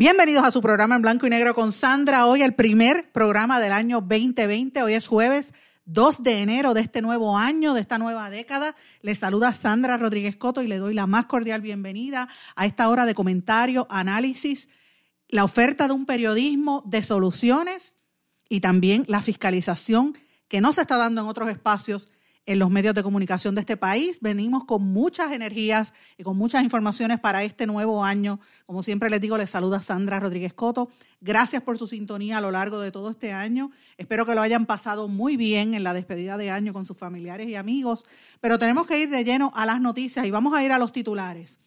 Bienvenidos a su programa en blanco y negro con Sandra. Hoy el primer programa del año 2020. Hoy es jueves 2 de enero de este nuevo año, de esta nueva década. Les saluda Sandra Rodríguez Coto y le doy la más cordial bienvenida a esta hora de comentario, análisis, la oferta de un periodismo de soluciones y también la fiscalización que no se está dando en otros espacios en los medios de comunicación de este país. Venimos con muchas energías y con muchas informaciones para este nuevo año. Como siempre les digo, les saluda Sandra Rodríguez Coto. Gracias por su sintonía a lo largo de todo este año. Espero que lo hayan pasado muy bien en la despedida de año con sus familiares y amigos. Pero tenemos que ir de lleno a las noticias y vamos a ir a los titulares.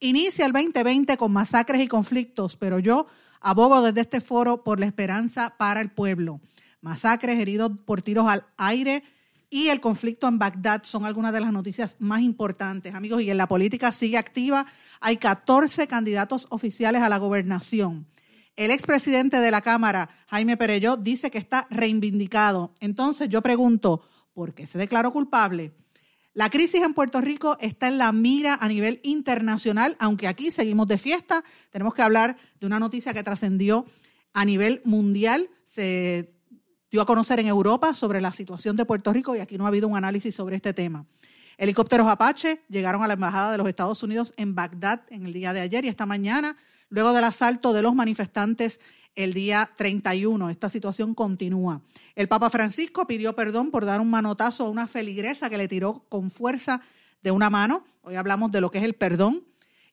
Inicia el 2020 con masacres y conflictos, pero yo abogo desde este foro por la esperanza para el pueblo. Masacres, heridos por tiros al aire, y el conflicto en Bagdad son algunas de las noticias más importantes, amigos. Y en la política sigue activa. Hay 14 candidatos oficiales a la gobernación. El expresidente de la Cámara, Jaime Pereyó, dice que está reivindicado. Entonces yo pregunto, ¿por qué se declaró culpable? La crisis en Puerto Rico está en la mira a nivel internacional, aunque aquí seguimos de fiesta. Tenemos que hablar de una noticia que trascendió a nivel mundial. Se dio a conocer en Europa sobre la situación de Puerto Rico y aquí no ha habido un análisis sobre este tema. Helicópteros Apache llegaron a la Embajada de los Estados Unidos en Bagdad en el día de ayer y esta mañana, luego del asalto de los manifestantes el día 31. Esta situación continúa. El Papa Francisco pidió perdón por dar un manotazo a una feligresa que le tiró con fuerza de una mano. Hoy hablamos de lo que es el perdón.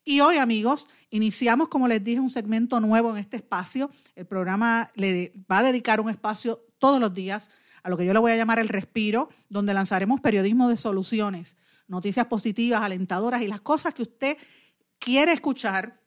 Y hoy, amigos, iniciamos, como les dije, un segmento nuevo en este espacio. El programa le va a dedicar un espacio todos los días a lo que yo le voy a llamar el respiro, donde lanzaremos periodismo de soluciones, noticias positivas, alentadoras y las cosas que usted quiere escuchar,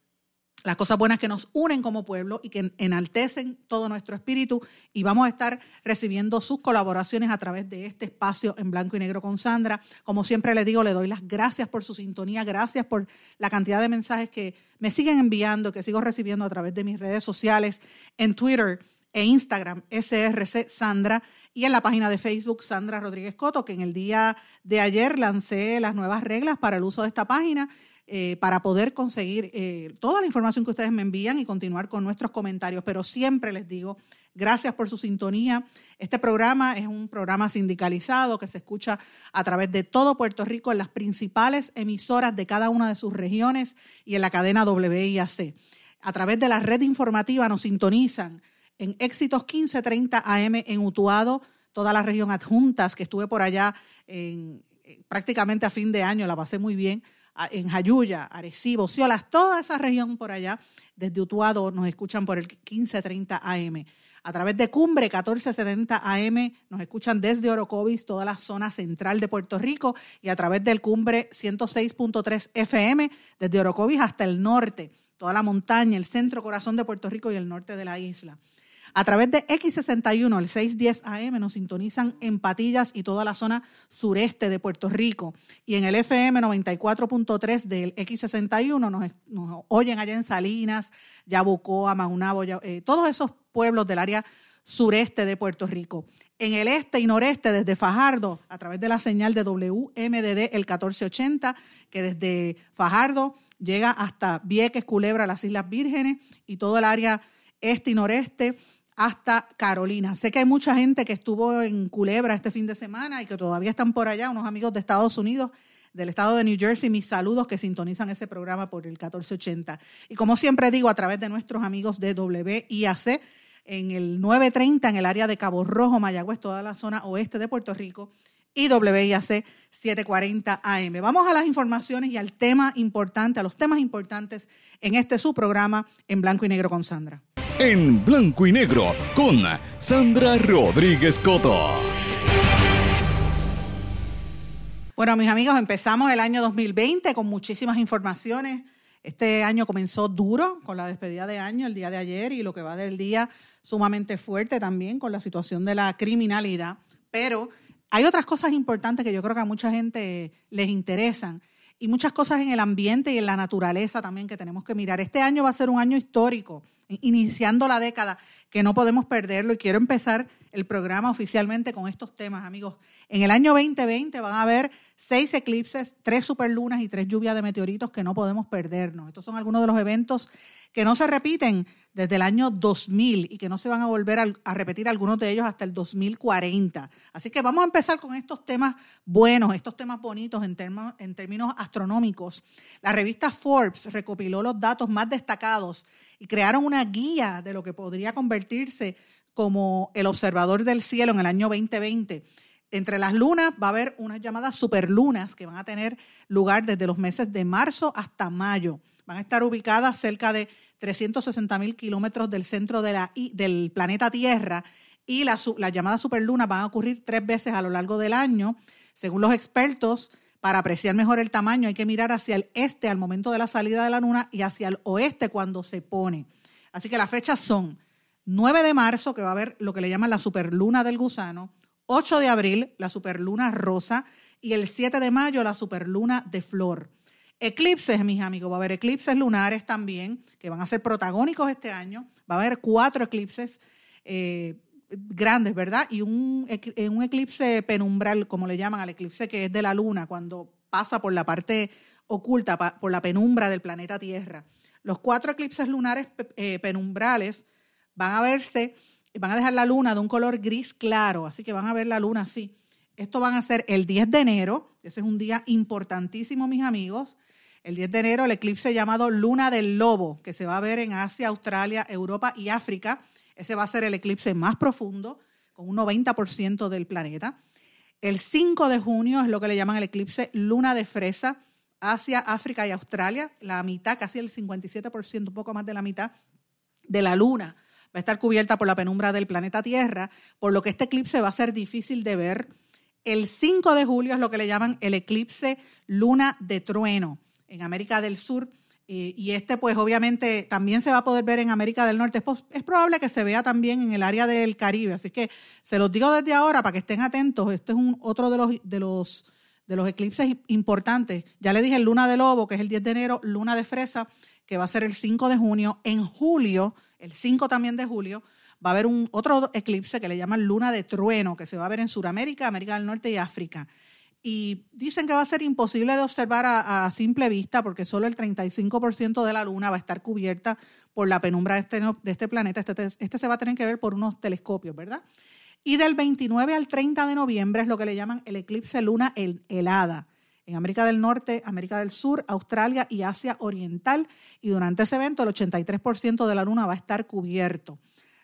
las cosas buenas que nos unen como pueblo y que enaltecen todo nuestro espíritu. Y vamos a estar recibiendo sus colaboraciones a través de este espacio en blanco y negro con Sandra. Como siempre le digo, le doy las gracias por su sintonía, gracias por la cantidad de mensajes que me siguen enviando, que sigo recibiendo a través de mis redes sociales, en Twitter e Instagram SRC Sandra y en la página de Facebook Sandra Rodríguez Coto, que en el día de ayer lancé las nuevas reglas para el uso de esta página. Eh, para poder conseguir eh, toda la información que ustedes me envían y continuar con nuestros comentarios. Pero siempre les digo, gracias por su sintonía. Este programa es un programa sindicalizado que se escucha a través de todo Puerto Rico en las principales emisoras de cada una de sus regiones y en la cadena WIAC. A través de la red informativa nos sintonizan en Éxitos 1530 AM en Utuado, toda la región adjuntas, que estuve por allá eh, prácticamente a fin de año, la pasé muy bien, en Jayuya, Arecibo, Ciolas, toda esa región por allá, desde Utuado nos escuchan por el 1530 AM. A través de Cumbre 1470 AM nos escuchan desde Orocovis, toda la zona central de Puerto Rico, y a través del Cumbre 106.3 FM desde Orocovis hasta el norte, toda la montaña, el centro corazón de Puerto Rico y el norte de la isla. A través de X61, el 610 AM, nos sintonizan en Patillas y toda la zona sureste de Puerto Rico. Y en el FM 94.3 del X61 nos, oyen allá en Salinas, Yabucoa, Maunabo, eh, todos esos pueblos del área sureste de Puerto Rico. En el este y noreste, desde Fajardo, a través de la señal de WMDD el 1480, que desde Fajardo llega hasta Vieques, Culebra, las Islas Vírgenes y todo el área este y noreste hasta Carolina. Sé que hay mucha gente que estuvo en Culebra este fin de semana y que todavía están por allá, unos amigos de Estados Unidos, del estado de New Jersey, mis saludos que sintonizan ese programa por el 1480. Y como siempre digo, a través de nuestros amigos de WIAC, en el 930, en el área de Cabo Rojo, Mayagüez, toda la zona oeste de Puerto Rico, y WIAC 740 AM. Vamos a las informaciones y al tema importante, a los temas importantes en este su programa en blanco y negro con Sandra en blanco y negro con Sandra Rodríguez Coto. Bueno, mis amigos, empezamos el año 2020 con muchísimas informaciones. Este año comenzó duro con la despedida de año el día de ayer y lo que va del día sumamente fuerte también con la situación de la criminalidad. Pero hay otras cosas importantes que yo creo que a mucha gente les interesan y muchas cosas en el ambiente y en la naturaleza también que tenemos que mirar. Este año va a ser un año histórico, iniciando la década, que no podemos perderlo y quiero empezar el programa oficialmente con estos temas, amigos. En el año 2020 van a haber seis eclipses, tres superlunas y tres lluvias de meteoritos que no podemos perdernos. Estos son algunos de los eventos que no se repiten desde el año 2000 y que no se van a volver a, repetir algunos de ellos hasta el 2040. Así que vamos a empezar con estos temas buenos, estos temas bonitos en, en términos astronómicos. La revista Forbes recopiló los datos más destacados y crearon una guía de lo que podría convertirse como el observador del cielo en el año 2020 entre las lunas va a haber unas llamadas superlunas que van a tener lugar desde los meses de marzo hasta mayo. Van a estar ubicadas cerca de 360 mil kilómetros del centro de la, del planeta Tierra y las llamadas superlunas van a ocurrir tres veces a lo largo del año. Según los expertos, para apreciar mejor el tamaño hay que mirar hacia el este al momento de la salida de la luna y hacia el oeste cuando se pone. Así que las fechas son 9 de marzo, que va a haber lo que le llaman la superluna del gusano, 8 de abril, la superluna rosa, y el 7 de mayo, la superluna de flor. Eclipses, mis amigos, va a haber eclipses lunares también, que van a ser protagónicos este año. Va a haber cuatro eclipses eh, grandes, ¿verdad? Y un, eh, un eclipse penumbral, como le llaman al eclipse que es de la luna, cuando pasa por la parte oculta, por la penumbra del planeta Tierra. Los cuatro eclipses lunares eh, penumbrales van a verse van a dejar la luna de un color gris claro, así que van a ver la luna así. Esto van a ser el 10 de enero, ese es un día importantísimo, mis amigos. El 10 de enero, el eclipse llamado Luna del Lobo, que se va a ver en Asia, Australia, Europa y África. Ese va a ser el eclipse más profundo, con un 90% del planeta. El 5 de junio es lo que le llaman el eclipse Luna de Fresa, Asia, África y Australia. La mitad, casi el 57%, un poco más de la mitad de la luna va a estar cubierta por la penumbra del planeta Tierra, por lo que este eclipse va a ser difícil de ver. El 5 de julio es lo que le llaman el eclipse luna de trueno en América del Sur. Y este, pues obviamente, también se va a poder ver en América del Norte. Es probable que se vea también en el área del Caribe. Así que se los digo desde ahora para que estén atentos. Este es un, otro de los, de, los, de los eclipses importantes. Ya le dije Luna de Lobo, que es el 10 de enero, Luna de Fresa, que va a ser el 5 de junio. En julio el 5 también de julio, va a haber un otro eclipse que le llaman luna de trueno, que se va a ver en Sudamérica, América del Norte y África. Y dicen que va a ser imposible de observar a, simple vista porque solo el 35% de la luna va a estar cubierta por la penumbra de este, este planeta. Este, este, se va a tener que ver por unos telescopios, ¿verdad? Y del 29 al 30 de noviembre es lo que le llaman el eclipse luna helada en América del Norte, América del Sur, Australia y Asia Oriental. Y durante ese evento el 83% de la luna va a estar cubierto.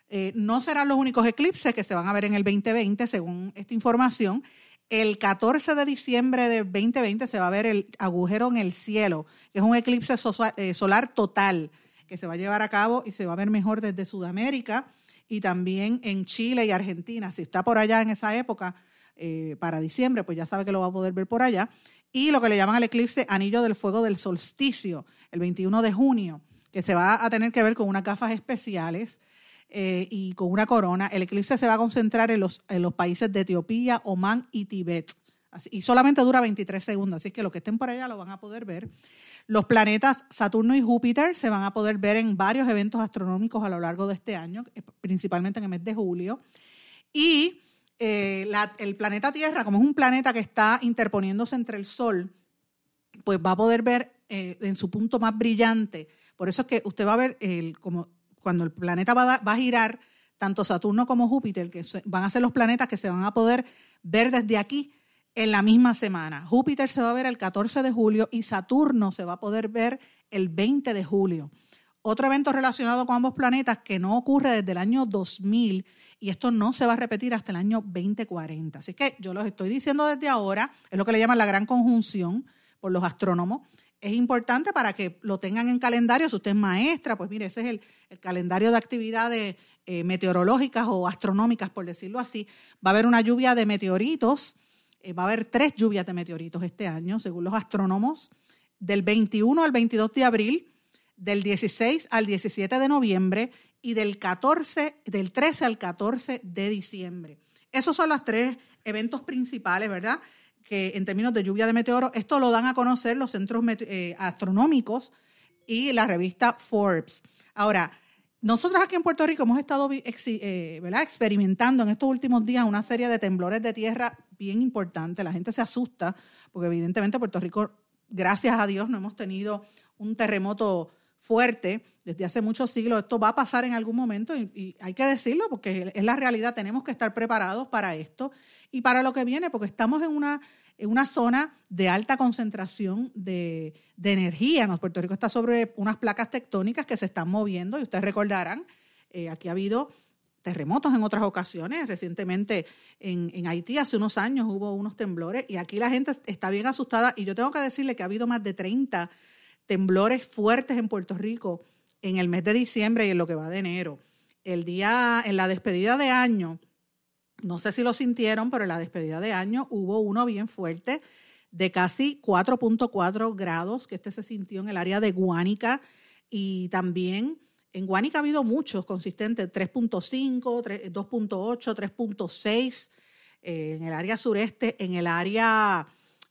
Eh, no serán los únicos eclipses que se van a ver en el 2020, según esta información. El 14 de diciembre de 2020 se va a ver el agujero en el cielo, que es un eclipse eh, solar total que se va a llevar a cabo y se va a ver mejor desde Sudamérica y también en Chile y Argentina. Si está por allá en esa época, eh, para diciembre, pues ya sabe que lo va a poder ver por allá y lo que le llaman el eclipse Anillo del Fuego del Solsticio, el 21 de junio, que se va a tener que ver con unas gafas especiales eh, y con una corona. El eclipse se va a concentrar en los, en los países de Etiopía, Omán y Tibet. y solamente dura 23 segundos, así que los que estén por allá lo van a poder ver. Los planetas Saturno y Júpiter se van a poder ver en varios eventos astronómicos a lo largo de este año, eh, principalmente en el mes de julio. Y eh, el planeta Tierra, como es un planeta que está interponiéndose entre el Sol, pues va a poder ver en su punto más brillante. Por eso es que usted va a ver el, como cuando el planeta va a, girar, tanto Saturno como Júpiter, que van a ser los planetas que se van a poder ver desde aquí en la misma semana. Júpiter se va a ver el 14 de julio y Saturno se va a poder ver el 20 de julio. Otro evento relacionado con ambos planetas que no ocurre desde el año 2000 y esto no se va a repetir hasta el año 2040. Así que yo los estoy diciendo desde ahora, es lo que le llaman la gran conjunción por los astrónomos. Es importante para que lo tengan en calendario. Si usted es maestra, pues mire, ese es el, calendario de actividades eh, meteorológicas o astronómicas, por decirlo así. Va a haber una lluvia de meteoritos eh, va a haber tres lluvias de meteoritos este año, según los astrónomos, del 21 al 22 de abril, del 16 al 17 de noviembre y del 14, del 13 al 14 de diciembre. Esos son los tres eventos principales, ¿verdad? Que en términos de lluvia de meteoros, esto lo dan a conocer los centros eh, astronómicos y la revista Forbes. Ahora, nosotros aquí en Puerto Rico hemos estado eh, experimentando en estos últimos días una serie de temblores de tierra bien importantes. La gente se asusta porque evidentemente Puerto Rico, gracias a Dios, no hemos tenido un terremoto fuerte desde hace muchos siglos. Esto va a pasar en algún momento y, hay que decirlo porque es la realidad. Tenemos que estar preparados para esto y para lo que viene porque estamos en una en una zona de alta concentración de, energía. ¿no? Puerto Rico está sobre unas placas tectónicas que se están moviendo y ustedes recordarán, eh, aquí ha habido terremotos en otras ocasiones. Recientemente en, en, Haití, hace unos años, hubo unos temblores y aquí la gente está bien asustada. Y yo tengo que decirle que ha habido más de 30 temblores fuertes en Puerto Rico en el mes de diciembre y en lo que va de enero. El día, en la despedida de año, no sé si lo sintieron, pero en la despedida de año hubo uno bien fuerte de casi 4.4 grados, que este se sintió en el área de Guánica y también en Guánica ha habido muchos consistentes, 3.5, 2.8, 3.6, en el área sureste, en el área,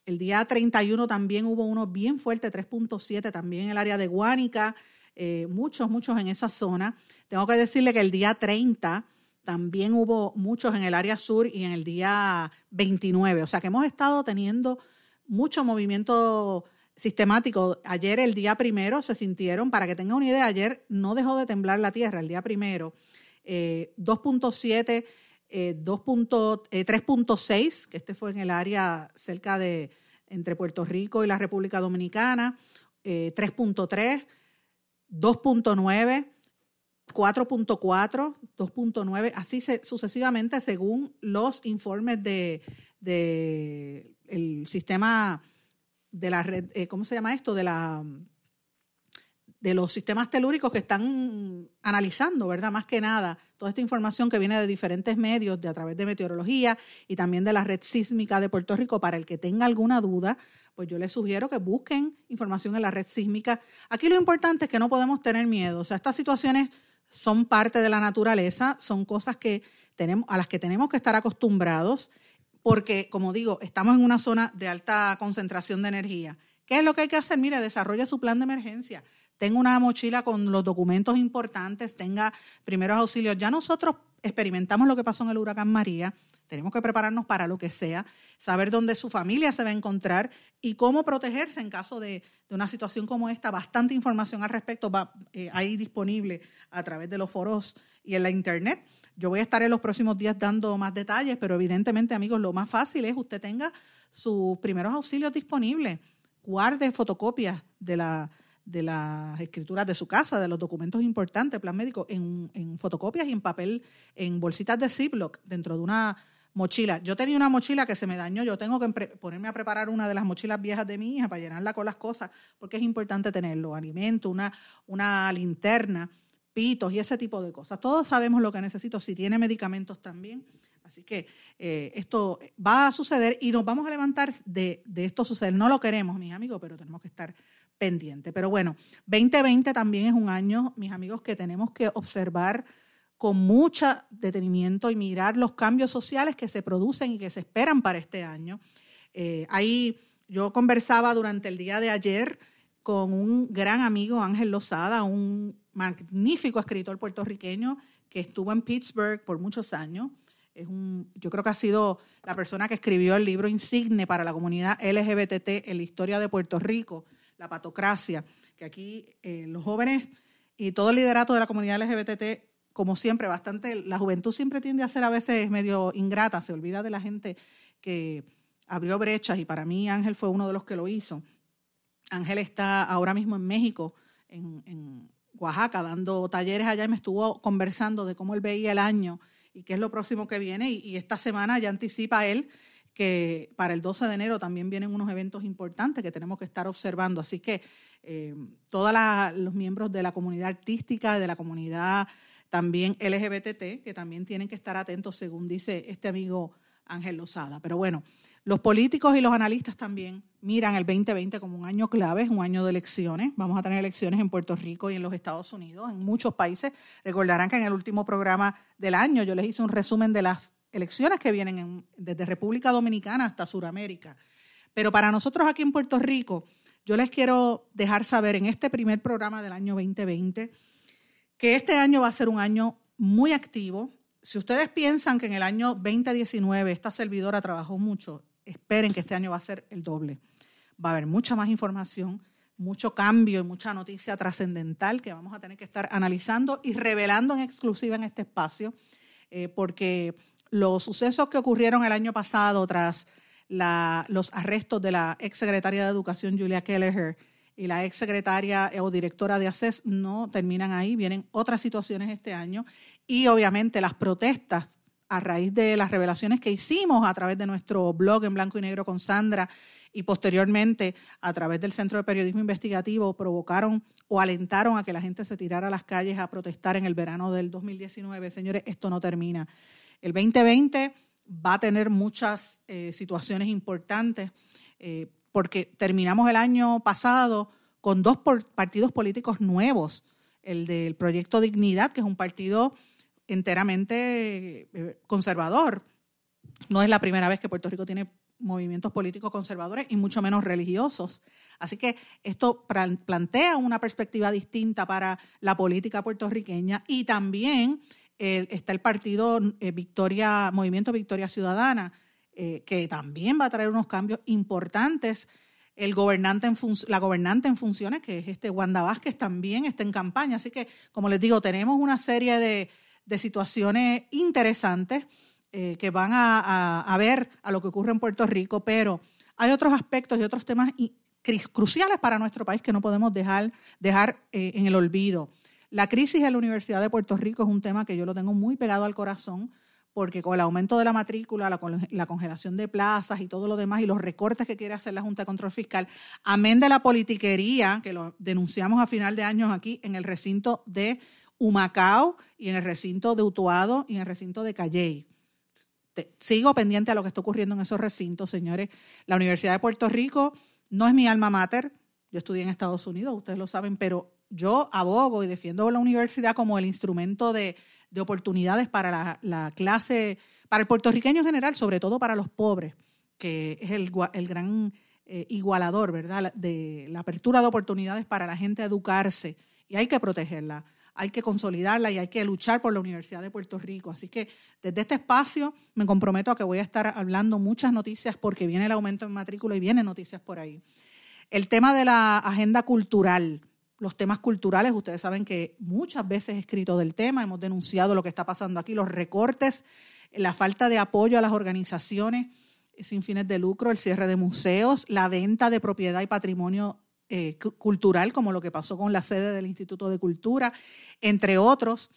el día 31 también hubo uno bien fuerte, 3.7, también en el área de Guánica, eh, muchos, muchos en esa zona. Tengo que decirle que el día 30 también hubo muchos en el área sur y en el día 29. O sea que hemos estado teniendo mucho movimiento sistemático. Ayer, el día primero, se sintieron, para que tengan una idea, ayer no dejó de temblar la tierra, el día primero, 2.7, eh, 3.6, eh, que este fue en el área cerca de entre Puerto Rico y la República Dominicana, 3.3, 2.9. 4.4, 2.9, así sucesivamente según los informes de, el sistema de la red, eh, ¿cómo se llama esto? De la de los sistemas telúricos que están analizando, ¿verdad? Más que nada, toda esta información que viene de diferentes medios, de a través de meteorología y también de la red sísmica de Puerto Rico, para el que tenga alguna duda, pues yo les sugiero que busquen información en la red sísmica. Aquí lo importante es que no podemos tener miedo. O sea, estas situaciones son parte de la naturaleza, son cosas que tenemos, a las que tenemos que estar acostumbrados, porque, como digo, estamos en una zona de alta concentración de energía. ¿Qué es lo que hay que hacer? Mire, desarrolla su plan de emergencia. Tenga una mochila con los documentos importantes, tenga primeros auxilios. Ya nosotros experimentamos lo que pasó en el huracán María tenemos que prepararnos para lo que sea, saber dónde su familia se va a encontrar y cómo protegerse en caso de, una situación como esta. Bastante información al respecto va eh, ahí disponible a través de los foros y en la internet. Yo voy a estar en los próximos días dando más detalles, pero evidentemente, amigos, lo más fácil es usted tenga sus primeros auxilios disponibles, guarde fotocopias de la de las escrituras de su casa, de los documentos importantes, plan médico, en, fotocopias y en papel, en bolsitas de Ziploc, dentro de una mochila. Yo tenía una mochila que se me dañó, yo tengo que ponerme a preparar una de las mochilas viejas de mi hija para llenarla con las cosas, porque es importante tenerlo, alimento, una, una linterna, pitos y ese tipo de cosas. Todos sabemos lo que necesito, si tiene medicamentos también. Así que eh, esto va a suceder y nos vamos a levantar de, de esto suceder. No lo queremos, mis amigos, pero tenemos que estar pendientes. Pero bueno, 2020 también es un año, mis amigos, que tenemos que observar con mucho detenimiento y mirar los cambios sociales que se producen y que se esperan para este año. Eh, ahí yo conversaba durante el día de ayer con un gran amigo, Ángel Lozada, un magnífico escritor puertorriqueño que estuvo en Pittsburgh por muchos años. Es un, yo creo que ha sido la persona que escribió el libro insigne para la comunidad LGBT en la historia de Puerto Rico, La Patocracia, que aquí eh, los jóvenes y todo el liderato de la comunidad LGBT como siempre, bastante, la juventud siempre tiende a ser a veces medio ingrata, se olvida de la gente que abrió brechas y para mí Ángel fue uno de los que lo hizo. Ángel está ahora mismo en México, en, Oaxaca, dando talleres allá y me estuvo conversando de cómo él veía el año y qué es lo próximo que viene. Y, esta semana ya anticipa él que para el 12 de enero también vienen unos eventos importantes que tenemos que estar observando. Así que eh, todos los miembros de la comunidad artística, de la comunidad también LGBT, que también tienen que estar atentos, según dice este amigo Ángel Lozada. Pero bueno, los políticos y los analistas también miran el 2020 como un año clave, es un año de elecciones. Vamos a tener elecciones en Puerto Rico y en los Estados Unidos, en muchos países. Recordarán que en el último programa del año yo les hice un resumen de las elecciones que vienen desde República Dominicana hasta Sudamérica. Pero para nosotros aquí en Puerto Rico, yo les quiero dejar saber en este primer programa del año 2020 que este año va a ser un año muy activo. Si ustedes piensan que en el año 2019 esta servidora trabajó mucho, esperen que este año va a ser el doble. Va a haber mucha más información, mucho cambio y mucha noticia trascendental que vamos a tener que estar analizando y revelando en exclusiva en este espacio, eh, porque los sucesos que ocurrieron el año pasado tras los arrestos de la ex secretaria de Educación Julia Kelleher y la ex secretaria o directora de ACES no terminan ahí, vienen otras situaciones este año y obviamente las protestas a raíz de las revelaciones que hicimos a través de nuestro blog en blanco y negro con Sandra y posteriormente a través del Centro de Periodismo Investigativo provocaron o alentaron a que la gente se tirara a las calles a protestar en el verano del 2019. Señores, esto no termina. El 2020 va a tener muchas eh, situaciones importantes eh, porque terminamos el año pasado con dos partidos políticos nuevos, el del Proyecto Dignidad, que es un partido enteramente eh, conservador. No es la primera vez que Puerto Rico tiene movimientos políticos conservadores y mucho menos religiosos. Así que esto plantea una perspectiva distinta para la política puertorriqueña y también está el partido eh, Victoria, Movimiento Victoria Ciudadana, eh, que también va a traer unos cambios importantes. La gobernante en funciones, que es este Wanda Vázquez, también está en campaña. Así que, como les digo, tenemos una serie de, situaciones interesantes eh, que van a, ver a lo que ocurre en Puerto Rico, pero hay otros aspectos y otros temas cruciales para nuestro país que no podemos dejar en el olvido. La crisis en la Universidad de Puerto Rico es un tema que yo lo tengo muy pegado al corazón porque con el aumento de la matrícula, la, congelación de plazas y todo lo demás y los recortes que quiere hacer la Junta de Control Fiscal, amén de la politiquería que lo denunciamos a final de años aquí en el recinto de Humacao y en el recinto de Utuado y en el recinto de Calley. sigo pendiente a lo que está ocurriendo en esos recintos, señores. La Universidad de Puerto Rico no es mi alma mater. Yo estudié en Estados Unidos, ustedes lo saben, pero yo abogo y defiendo la universidad como el instrumento de, oportunidades para la, clase, para el puertorriqueño en general, sobre todo para los pobres, que es el, gran eh, igualador, ¿verdad? De la apertura de oportunidades para la gente a educarse y hay que protegerla, hay que consolidarla y hay que luchar por la Universidad de Puerto Rico. Así que desde este espacio me comprometo a que voy a estar hablando muchas noticias porque viene el aumento en matrícula y vienen noticias por ahí. El tema de la agenda cultural los temas culturales. Ustedes saben que muchas veces he escrito del tema, hemos denunciado lo que está pasando aquí, los recortes, la falta de apoyo a las organizaciones sin fines de lucro, el cierre de museos, la venta de propiedad y patrimonio eh, cultural, como lo que pasó con la sede del Instituto de Cultura, entre otros.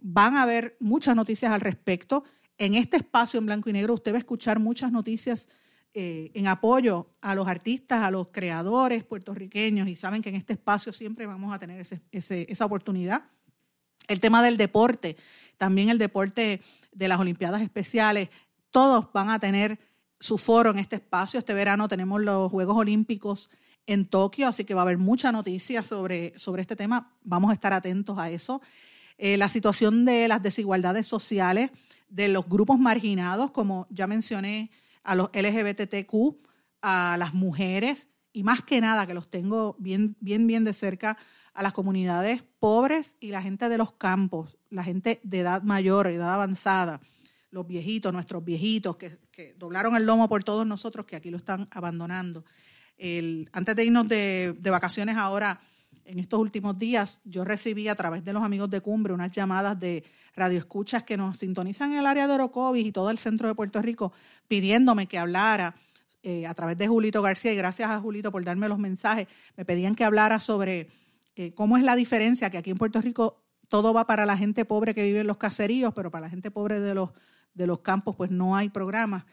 Van a haber muchas noticias al respecto. En este espacio en blanco y negro usted va a escuchar muchas noticias eh, en apoyo a los artistas, a los creadores puertorriqueños y saben que en este espacio siempre vamos a tener esa oportunidad. El tema del deporte, también el deporte de las Olimpiadas Especiales, todos van a tener su foro en este espacio. Este verano tenemos los Juegos Olímpicos en Tokio, así que va a haber mucha noticia sobre, sobre este tema. Vamos a estar atentos a eso. Eh, la situación de las desigualdades sociales, de los grupos marginados, como ya mencioné a los LGBTQ, a las mujeres y más que nada, que los tengo bien, bien, bien de cerca, a las comunidades pobres y la gente de los campos, la gente de edad mayor, edad avanzada, los viejitos, nuestros viejitos que, doblaron el lomo por todos nosotros, que aquí lo están abandonando. antes de irnos de, de vacaciones ahora, en estos últimos días yo recibí a través de los amigos de Cumbre unas llamadas de radioescuchas que nos sintonizan en el área de Orocovis y todo el centro de Puerto Rico pidiéndome que hablara eh, a través de Julito García y gracias a Julito por darme los mensajes, me pedían que hablara sobre eh, cómo es la diferencia que aquí en Puerto Rico todo va para la gente pobre que vive en los caseríos, pero para la gente pobre de los, de los campos pues no hay programas.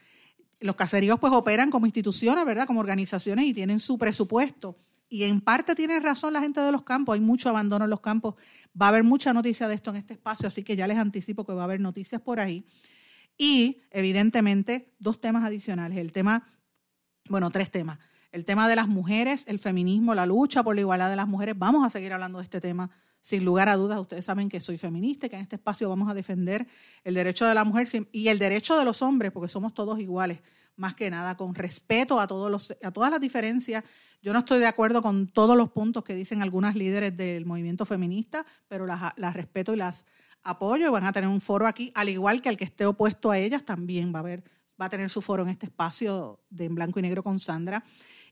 Los caseríos pues operan como instituciones, ¿verdad? Como organizaciones y tienen su presupuesto y en parte tiene razón la gente de los campos, hay mucho abandono en los campos. Va a haber mucha noticia de esto en este espacio, así que ya les anticipo que va a haber noticias por ahí. Y, evidentemente, dos temas adicionales. El tema, bueno, tres temas. El tema de las mujeres, el feminismo, la lucha por la igualdad de las mujeres. Vamos a seguir hablando de este tema sin lugar a dudas, ustedes saben que soy feminista y que en este espacio vamos a defender el derecho de la mujer y el derecho de los hombres, porque somos todos iguales, más que nada, con respeto a, todos los, a todas las diferencias. Yo no estoy de acuerdo con todos los puntos que dicen algunas líderes del movimiento feminista, pero las, las respeto y las apoyo. Van a tener un foro aquí, al igual que el que esté opuesto a ellas, también va a, haber, va a tener su foro en este espacio de en blanco y negro con Sandra.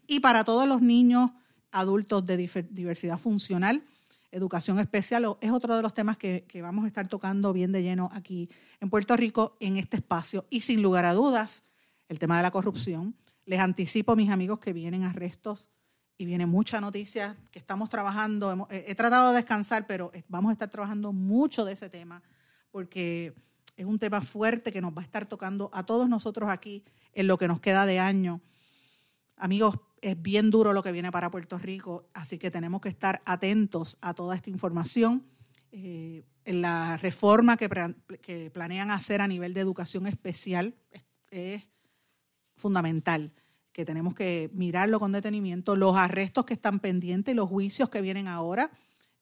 Y para todos los niños, adultos de diversidad funcional, educación especial es otro de los temas que, vamos a estar tocando bien de lleno aquí en Puerto Rico en este espacio. Y sin lugar a dudas, el tema de la corrupción. Les anticipo, mis amigos, que vienen arrestos y viene mucha noticia que estamos trabajando. he, tratado de descansar, pero vamos a estar trabajando mucho de ese tema porque es un tema fuerte que nos va a estar tocando a todos nosotros aquí en lo que nos queda de año. Amigos, es bien duro lo que viene para Puerto Rico, así que tenemos que estar atentos a toda esta información. Eh, en la reforma que, planean hacer a nivel de educación especial es, fundamental, que tenemos que mirarlo con detenimiento. Los arrestos que están pendientes y los juicios que vienen ahora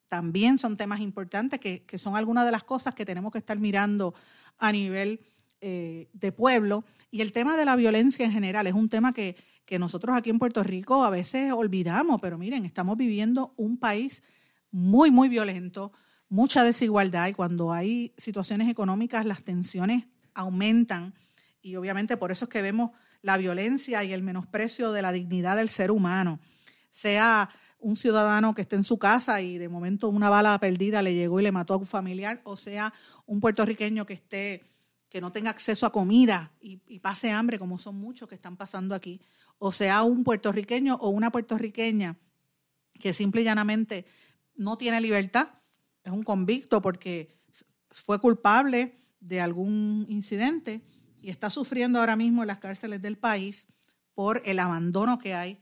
también son temas importantes, que, son algunas de las cosas que tenemos que estar mirando a nivel eh, de pueblo. Y el tema de la violencia en general es un tema que que nosotros aquí en Puerto Rico a veces olvidamos, pero miren, estamos viviendo un país muy, muy violento, mucha desigualdad y cuando hay situaciones económicas las tensiones aumentan y obviamente por eso es que vemos la violencia y el menosprecio de la dignidad del ser humano, sea un ciudadano que esté en su casa y de momento una bala perdida le llegó y le mató a un familiar, o sea un puertorriqueño que esté que no tenga acceso a comida y, y pase hambre, como son muchos que están pasando aquí, o sea un puertorriqueño o una puertorriqueña que simple y llanamente no tiene libertad, es un convicto porque fue culpable de algún incidente y está sufriendo ahora mismo en las cárceles del país por el abandono que hay,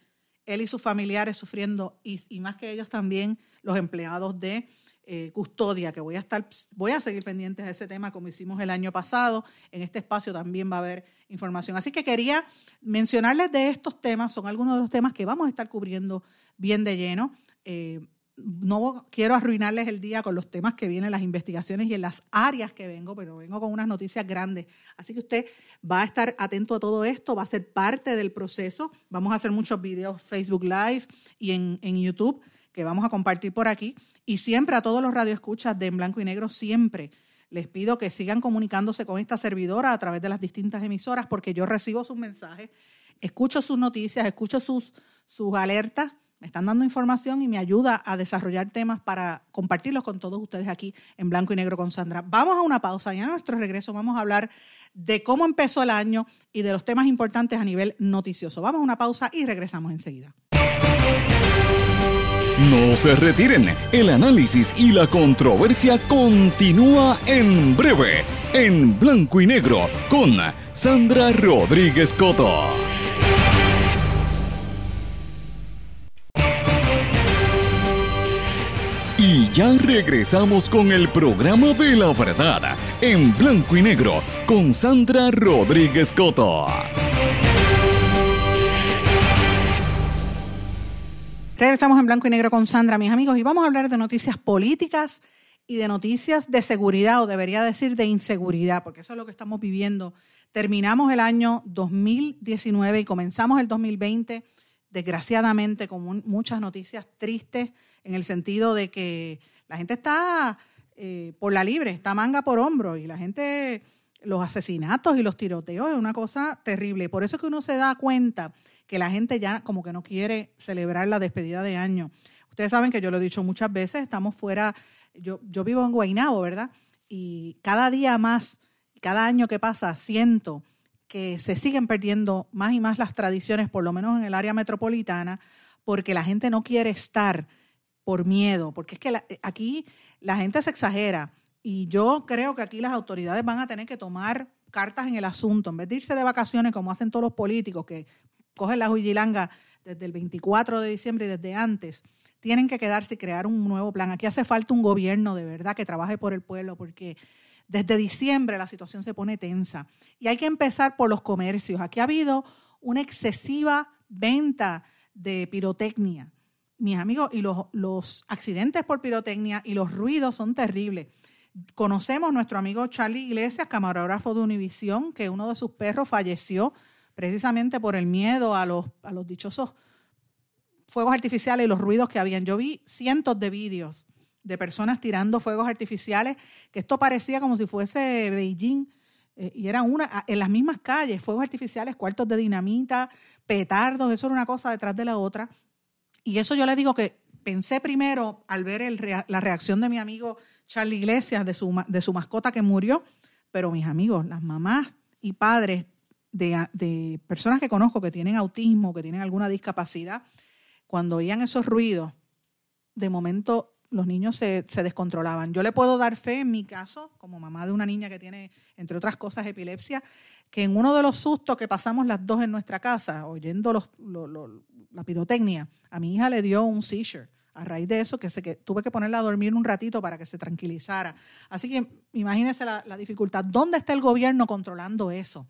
él y sus familiares sufriendo y, más que ellos también los empleados de eh, custodia, que voy a estar, voy a seguir pendientes de ese tema como hicimos el año pasado. En este espacio también va a haber información. Así que quería mencionarles de estos temas, son algunos de los temas que vamos a estar cubriendo bien de lleno. Eh, no quiero arruinarles el día con los temas que vienen, las investigaciones y en las áreas que vengo, pero vengo con unas noticias grandes. Así que usted va a estar atento a todo esto, va a ser parte del proceso. Vamos a hacer muchos videos Facebook Live y en, en YouTube que vamos a compartir por aquí. Y siempre a todos los radioescuchas de En Blanco y Negro, siempre les pido que sigan comunicándose con esta servidora a través de las distintas emisoras, porque yo recibo sus mensajes, escucho sus noticias, escucho sus, sus alertas, me están dando información y me ayuda a desarrollar temas para compartirlos con todos ustedes aquí en Blanco y Negro con Sandra. Vamos a una pausa y a nuestro regreso vamos a hablar de cómo empezó el año y de los temas importantes a nivel noticioso. Vamos a una pausa y regresamos enseguida. No se retiren, el análisis y la controversia continúa en breve, en blanco y negro, con Sandra Rodríguez Coto. Ya regresamos con el programa de la verdad, en blanco y negro, con Sandra Rodríguez Coto. Regresamos en blanco y negro con Sandra, mis amigos, y vamos a hablar de noticias políticas y de noticias de seguridad, o debería decir de inseguridad, porque eso es lo que estamos viviendo. Terminamos el año 2019 y comenzamos el 2020, desgraciadamente, con muchas noticias tristes, en el sentido de que la gente está eh, por la libre, está manga por hombro, y la gente, los asesinatos y los tiroteos es una cosa terrible. Por eso es que uno se da cuenta que la gente ya como que no quiere celebrar la despedida de año. Ustedes saben que yo lo he dicho muchas veces, estamos fuera, yo, yo vivo en Guaynabo, ¿verdad? Y cada día más, cada año que pasa, siento que se siguen perdiendo más y más las tradiciones, por lo menos en el área metropolitana, porque la gente no quiere estar por miedo, porque es que aquí la gente se exagera y yo creo que aquí las autoridades van a tener que tomar cartas en el asunto, en vez de irse de vacaciones como hacen todos los políticos, que cogen la huillilanga desde el 24 de diciembre y desde antes, tienen que quedarse y crear un nuevo plan. Aquí hace falta un gobierno de verdad que trabaje por el pueblo, porque Desde diciembre la situación se pone tensa y hay que empezar por los comercios. Aquí ha habido una excesiva venta de pirotecnia. Mis amigos, y los, los accidentes por pirotecnia y los ruidos son terribles. Conocemos nuestro amigo Charlie Iglesias, camarógrafo de Univisión, que uno de sus perros falleció precisamente por el miedo a los, a los dichosos fuegos artificiales y los ruidos que habían. Yo vi cientos de vídeos de personas tirando fuegos artificiales, que esto parecía como si fuese Beijing, eh, y eran una, en las mismas calles, fuegos artificiales, cuartos de dinamita, petardos, eso era una cosa detrás de la otra. Y eso yo le digo que pensé primero al ver la reacción de mi amigo Charlie Iglesias, de su, de su mascota que murió, pero mis amigos, las mamás y padres de, de personas que conozco que tienen autismo, que tienen alguna discapacidad, cuando oían esos ruidos, de momento los niños se, descontrolaban. Yo le puedo dar fe en mi caso, como mamá de una niña que tiene, entre otras cosas, epilepsia, que en uno de los sustos que pasamos las dos en nuestra casa, oyendo los, la pirotecnia, a mi hija le dio un seizure. A raíz de eso, que, se, que tuve que ponerla a dormir un ratito para que se tranquilizara. Así que imagínense la, la dificultad. ¿Dónde está el gobierno controlando eso?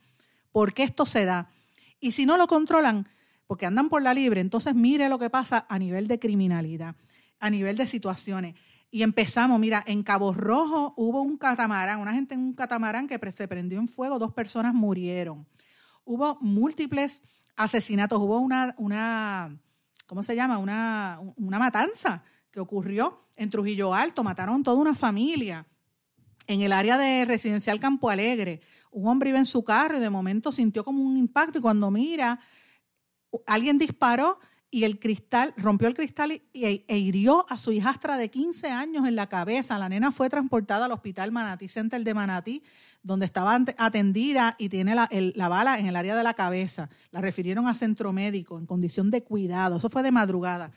¿Por qué esto se da? Y si no lo controlan, porque andan por la libre, entonces mire lo que pasa a nivel de criminalidad a nivel de situaciones. Y empezamos, mira, en Cabo Rojo hubo un catamarán, una gente en un catamarán que se prendió en fuego, dos personas murieron. Hubo múltiples asesinatos, hubo una, una ¿cómo se llama? Una, una matanza que ocurrió en Trujillo Alto, mataron toda una familia. En el área de residencial Campo Alegre, un hombre iba en su carro y de momento sintió como un impacto y cuando mira, alguien disparó y el cristal, rompió el cristal y, e, hirió a su hijastra de 15 años en la cabeza. La nena fue transportada al hospital Manatí Center de Manatí, donde estaba atendida y tiene la, la, bala en el área de la cabeza. La refirieron a centro médico en condición de cuidado. Eso fue de madrugada.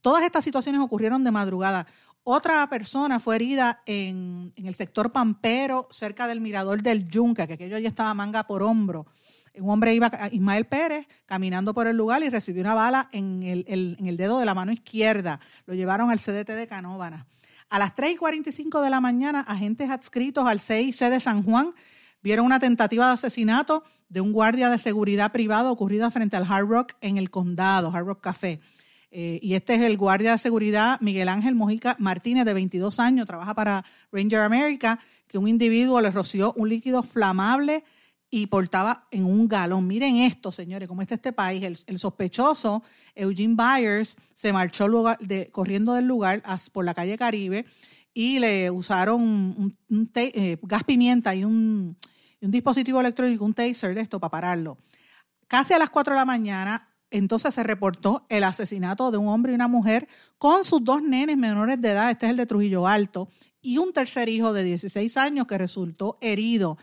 Todas estas situaciones ocurrieron de madrugada. Otra persona fue herida en, en el sector Pampero, cerca del mirador del Yunca, que aquello ya estaba manga por hombro. Un hombre iba, Ismael Pérez, caminando por el lugar y recibió una bala en el, dedo de la mano izquierda. Lo llevaron al CDT de Canóvana. A las 3 y 45 de la mañana, agentes adscritos al CIC de San Juan vieron una tentativa de asesinato de un guardia de seguridad privado ocurrida frente al Hard Rock en el condado, Hard Rock Café. Eh, y este es el guardia de seguridad Miguel Ángel Mojica Martínez, de 22 años, trabaja para Ranger America, que un individuo le roció un líquido flamable y portaba en un galón. Miren esto, señores, cómo está este país. El, sospechoso, Eugene Byers, se marchó corriendo del lugar por la calle Caribe y le usaron un, eh, gas pimienta y un, un dispositivo electrónico, un taser de esto para pararlo. Casi a las 4 de la mañana, entonces se reportó el asesinato de un hombre y una mujer con sus dos nenes menores de edad, este es el de Trujillo Alto, y un tercer hijo de 16 años que resultó herido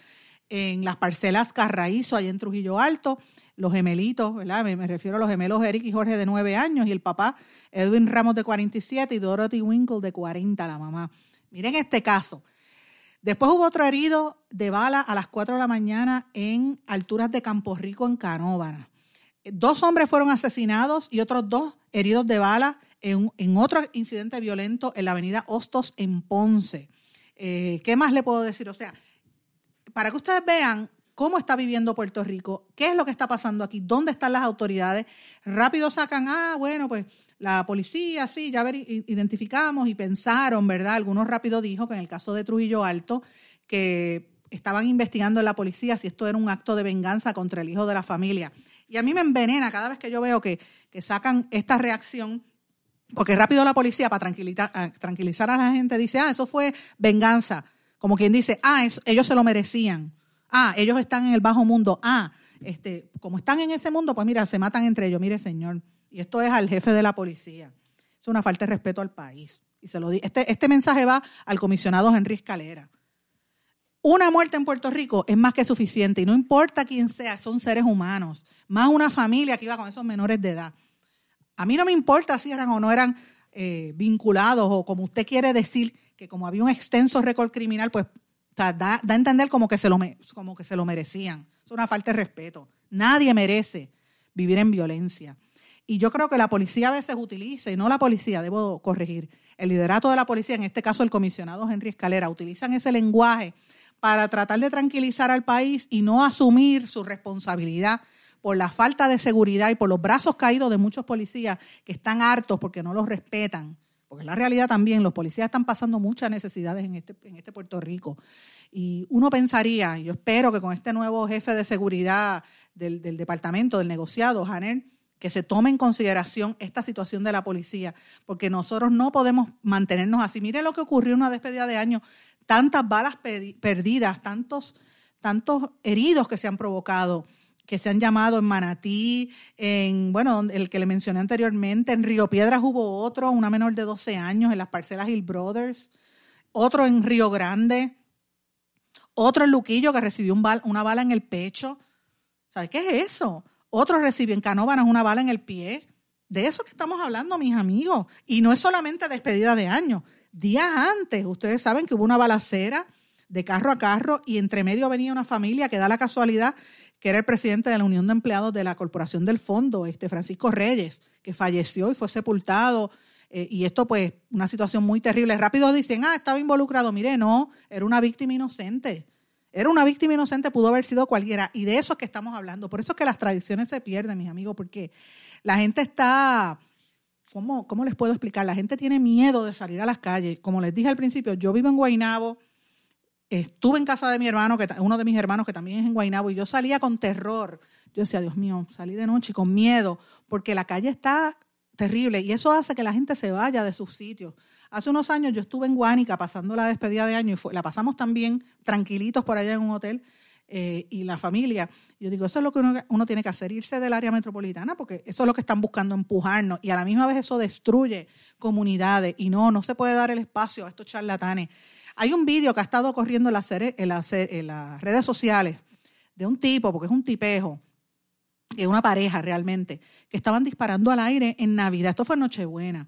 en las parcelas Carraízo, allá en Trujillo Alto, los gemelitos, ¿verdad? Me, refiero a los gemelos Eric y Jorge de 9 años y el papá Edwin Ramos de 47 y Dorothy Winkle de 40, la mamá. Miren este caso. Después hubo otro herido de bala a las 4 de la mañana en alturas de Campo Rico, en Canóvana. Dos hombres fueron asesinados y otros dos heridos de bala en, en otro incidente violento en la avenida Hostos, en Ponce. Eh, ¿Qué más le puedo decir? O sea, para que ustedes vean cómo está viviendo Puerto Rico, qué es lo que está pasando aquí, dónde están las autoridades. Rápido sacan, ah, bueno, pues la policía, sí, ya ver, identificamos y pensaron, ¿verdad? Algunos rápido dijo que en el caso de Trujillo Alto, que estaban investigando en la policía si esto era un acto de venganza contra el hijo de la familia. Y a mí me envenena cada vez que yo veo que, que sacan esta reacción, porque rápido la policía, para tranquilizar, tranquilizar a la gente, dice, ah, eso fue venganza. Como quien dice, ah, ellos se lo merecían. Ah, ellos están en el bajo mundo. Ah, este, como están en ese mundo, pues mira, se matan entre ellos. Mire, señor, y esto es al jefe de la policía. Es una falta de respeto al país. Y se lo di. Este, este mensaje va al comisionado Henry Escalera. Una muerte en Puerto Rico es más que suficiente y no importa quién sea, son seres humanos. Más una familia que iba con esos menores de edad. A mí no me importa si eran o no eran eh, vinculados o como usted quiere decir que como había un extenso récord criminal, pues da, a entender como que, se lo, como que se lo merecían. Es una falta de respeto. Nadie merece vivir en violencia. Y yo creo que la policía a veces utiliza, y no la policía, debo corregir, el liderato de la policía, en este caso el comisionado Henry Escalera, utilizan ese lenguaje para tratar de tranquilizar al país y no asumir su responsabilidad por la falta de seguridad y por los brazos caídos de muchos policías que están hartos porque no los respetan. Porque la realidad también, los policías están pasando muchas necesidades en este, este Puerto Rico. Y uno pensaría, yo espero que con este nuevo jefe de seguridad del, del departamento, del negociado, Janel, que se tome en consideración esta situación de la policía, porque nosotros no podemos mantenernos así. Mire lo que ocurrió en una despedida de año, tantas balas perdidas, tantos, tantos heridos que se han provocado, que se han llamado en Manatí, en, bueno, el que le mencioné anteriormente, en Río Piedras hubo otro, una menor de 12 años, en las parcelas Hill Brothers, otro en Río Grande, otro en Luquillo que recibió una bala en el pecho. ¿Sabes qué es eso? Otros reciben canóbanas una bala en el pie. De eso que estamos hablando, mis amigos. Y no es solamente despedida de año. Días antes, ustedes saben que hubo una balacera de carro a carro y entre medio venía una familia que da la casualidad que era el presidente de la Unión de Empleados de la Corporación del Fondo, este Francisco Reyes, que falleció y fue sepultado. Eh, y esto, pues, una situación muy terrible. Rápido dicen, ah, estaba involucrado. Mire, no, era una víctima inocente. Era una víctima inocente, pudo haber sido cualquiera. Y de eso es que estamos hablando. Por eso es que las tradiciones se pierden, mis amigos, porque la gente está, ¿cómo, cómo les puedo explicar? La gente tiene miedo de salir a las calles. Como les dije al principio, yo vivo en Guaynabo, estuve en casa de mi hermano, que, uno de mis hermanos que también es en Guaynabo, y yo salía con terror. Yo decía, Dios mío, salí de noche con miedo, porque la calle está terrible y eso hace que la gente se vaya de sus sitios. Hace unos años yo estuve en Guánica pasando la despedida de año y la pasamos también tranquilitos por allá en un hotel eh, y la familia. Yo digo, eso es lo que uno, tiene que hacer, irse del área metropolitana, porque eso es lo que están buscando empujarnos y a la misma vez eso destruye comunidades y no, no se puede dar el espacio a estos charlatanes. Hay un vídeo que ha estado corriendo en las, redes sociales de un tipo, porque es un tipejo, es una pareja realmente, que estaban disparando al aire en Navidad. Esto fue Nochebuena.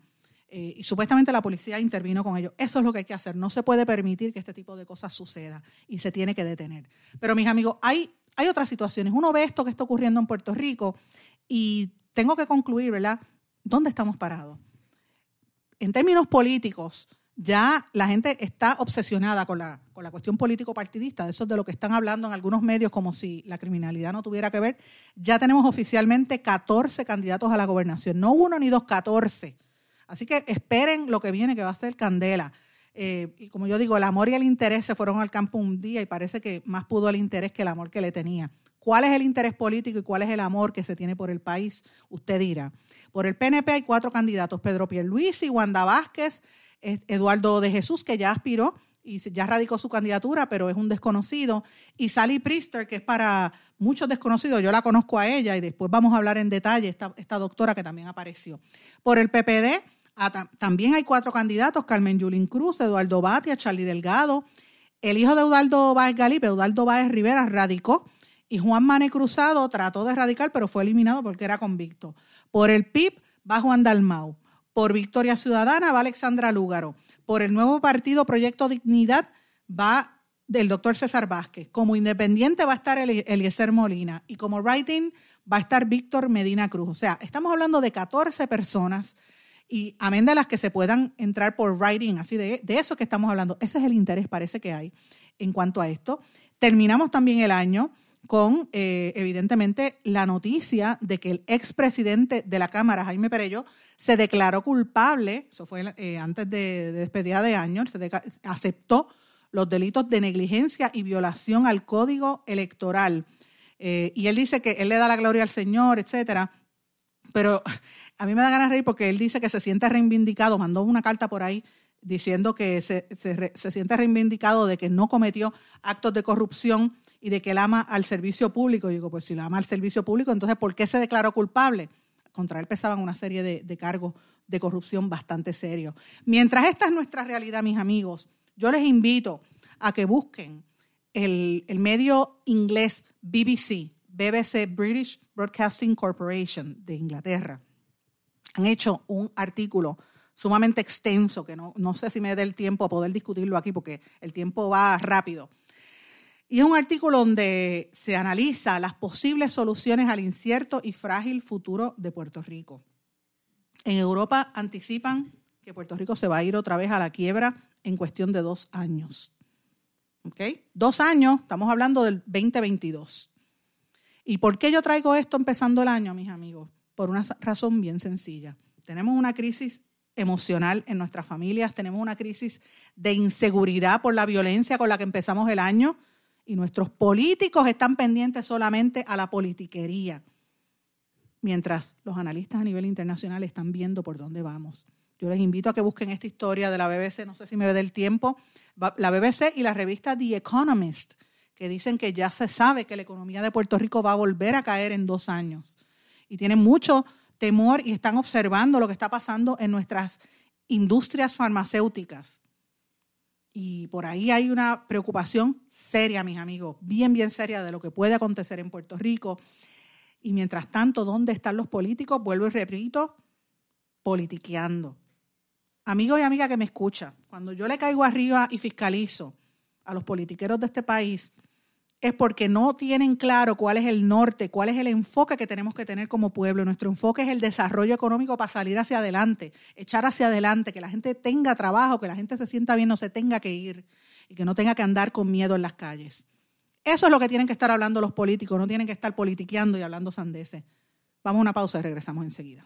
Eh, y supuestamente la policía intervino con ellos. Eso es lo que hay que hacer. No se puede permitir que este tipo de cosas suceda y se tiene que detener. Pero mis amigos, hay, hay otras situaciones. Uno ve esto que está ocurriendo en Puerto Rico y tengo que concluir, ¿verdad? ¿Dónde estamos parados? En términos políticos, ya la gente está obsesionada con la, con la cuestión político-partidista, eso es de lo que están hablando en algunos medios como si la criminalidad no tuviera que ver. Ya tenemos oficialmente 14 candidatos a la gobernación, no uno ni dos, 14 Así que esperen lo que viene, que va a ser candela. Eh, y como yo digo, el amor y el interés se fueron al campo un día y parece que más pudo el interés que el amor que le tenía. ¿Cuál es el interés político y cuál es el amor que se tiene por el país? Usted dirá. Por el PNP hay cuatro candidatos, Pedro Pierluisi, Wanda Vázquez, Eduardo de Jesús, que ya aspiró y ya radicó su candidatura, pero es un desconocido, y Sally Priester, que es para muchos desconocidos, yo la conozco a ella y después vamos a hablar en detalle, esta, esta doctora que también apareció. Por el PPD Ah, también hay cuatro candidatos, Carmen Yulín Cruz, Eduardo Batia, Charlie Delgado. El hijo de Eduardo Báez Galipe, Eduardo Báez Rivera, radicó y Juan Mane Cruzado trató de radicar, pero fue eliminado porque era convicto. Por el PIB va Juan Dalmau. Por Victoria Ciudadana va Alexandra Lúgaro. Por el nuevo partido Proyecto Dignidad va del doctor César Vázquez. Como independiente va a estar Eliezer Molina. Y como writing va a estar Víctor Medina Cruz. O sea, estamos hablando de 14 personas y amén de las que se puedan entrar por writing, así de, de eso que estamos hablando. Ese es el interés, parece que hay en cuanto a esto. Terminamos también el año con, eh, evidentemente, la noticia de que el expresidente de la Cámara, Jaime Perello, se declaró culpable, eso fue eh, antes de, despedida de año, se aceptó los delitos de negligencia y violación al código electoral. Eh, y él dice que él le da la gloria al Señor, etcétera. Pero a mí me da ganas de reír porque él dice que se siente reivindicado, mandó una carta por ahí diciendo que se, siente reivindicado de que no cometió actos de corrupción y de que él ama al servicio público. Y digo, pues si lo ama al servicio público, entonces ¿por qué se declaró culpable? Contra él pesaban una serie de, cargos de corrupción bastante serios. Mientras esta es nuestra realidad, mis amigos, yo les invito a que busquen el, el medio inglés BBC, BBC, British Broadcasting Corporation de Inglaterra han hecho un artículo sumamente extenso, que no, no sé si me dé el tiempo a poder discutirlo aquí porque el tiempo va rápido. Y es un artículo donde se analiza las posibles soluciones al incierto y frágil futuro de Puerto Rico. En Europa anticipan que Puerto Rico se va a ir otra vez a la quiebra en cuestión de dos años. ¿Ok? Dos años, estamos hablando del 2022. ¿Y por qué yo traigo esto empezando el año, mis amigos? Por una razón bien sencilla. Tenemos una crisis emocional en nuestras familias, tenemos una crisis de inseguridad por la violencia con la que empezamos el año y nuestros políticos están pendientes solamente a la politiquería, mientras los analistas a nivel internacional están viendo por dónde vamos. Yo les invito a que busquen esta historia de la BBC, no sé si me ve del tiempo, la BBC y la revista The Economist, que dicen que ya se sabe que la economía de Puerto Rico va a volver a caer en dos años. Y tienen mucho temor y están observando lo que está pasando en nuestras industrias farmacéuticas. Y por ahí hay una preocupación seria, mis amigos, bien, bien seria de lo que puede acontecer en Puerto Rico. Y mientras tanto, ¿dónde están los políticos? Vuelvo y repito, politiqueando. Amigo y amiga que me escucha, cuando yo le caigo arriba y fiscalizo a los politiqueros de este país, es porque no tienen claro cuál es el norte, cuál es el enfoque que tenemos que tener como pueblo. Nuestro enfoque es el desarrollo económico para salir hacia adelante, echar hacia adelante, que la gente tenga trabajo, que la gente se sienta bien, no se tenga que ir y que no tenga que andar con miedo en las calles. Eso es lo que tienen que estar hablando los políticos, no tienen que estar politiqueando y hablando sandeces. Vamos a una pausa y regresamos enseguida.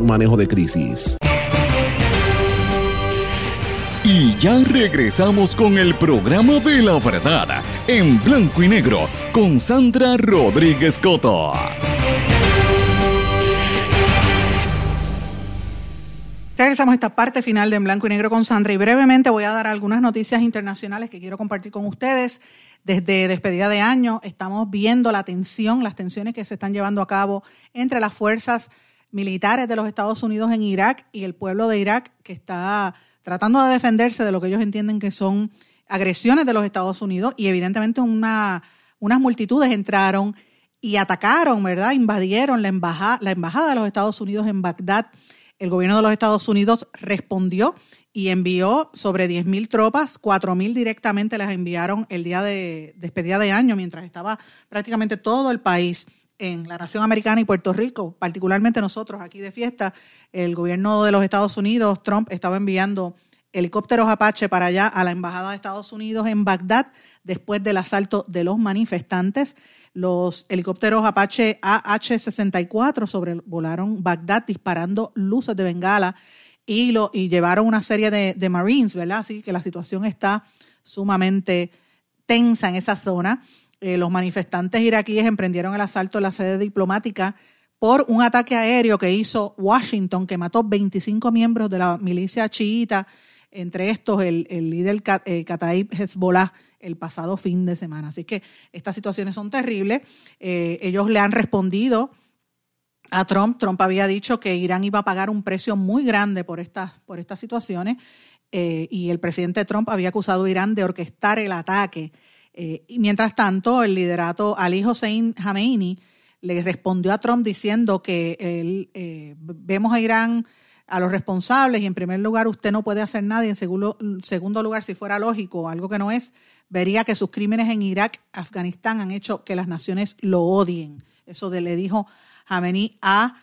manejo de crisis. Y ya regresamos con el programa de la verdad en blanco y negro con Sandra Rodríguez regresamos a esta parte final de En Blanco y Negro con Sandra y brevemente voy a dar algunas noticias internacionales que quiero compartir con ustedes. Desde despedida de año estamos viendo la tensión, las tensiones que se están llevando a cabo entre las fuerzas militares de los Estados Unidos en Irak y el pueblo de Irak que está tratando de defenderse de lo que ellos entienden que son agresiones de los Estados Unidos y evidentemente una, unas multitudes entraron y atacaron, ¿verdad? Invadieron la embajada, la embajada de los Estados Unidos en Bagdad el gobierno de los Estados Unidos respondió y envió sobre 10.000 tropas, 4.000 directamente las enviaron el día de despedida de año, mientras estaba prácticamente todo el país en la nación americana y Puerto Rico, particularmente nosotros aquí de fiesta, el gobierno de los Estados Unidos, Trump, estaba enviando helicópteros Apache para allá a la Embajada de Estados Unidos en Bagdad después del asalto de los manifestantes. Los helicópteros Apache AH-64 sobrevolaron Bagdad disparando luces de bengala y, lo, y llevaron una serie de, Marines, ¿verdad? Así que la situación está sumamente tensa en esa zona. Eh, los manifestantes iraquíes emprendieron el asalto a la sede diplomática por un ataque aéreo que hizo Washington, que mató 25 miembros de la milicia chiita, entre estos el, líder eh, Hezbollah el pasado fin de semana. Así que estas situaciones son terribles. Eh, ellos le han respondido a Trump. Trump había dicho que Irán iba a pagar un precio muy grande por estas, por estas situaciones eh, y el presidente Trump había acusado a Irán de orquestar el ataque. Eh, y mientras tanto, el liderato Ali Hossein Khamenei le respondió a Trump diciendo que él, vemos a Irán a los responsables y en primer lugar usted no puede hacer nada y en segundo, segundo lugar, si fuera lógico, algo que no es, vería que sus crímenes en Irak, Afganistán han hecho que las naciones lo odien. Eso le dijo Jamenei a,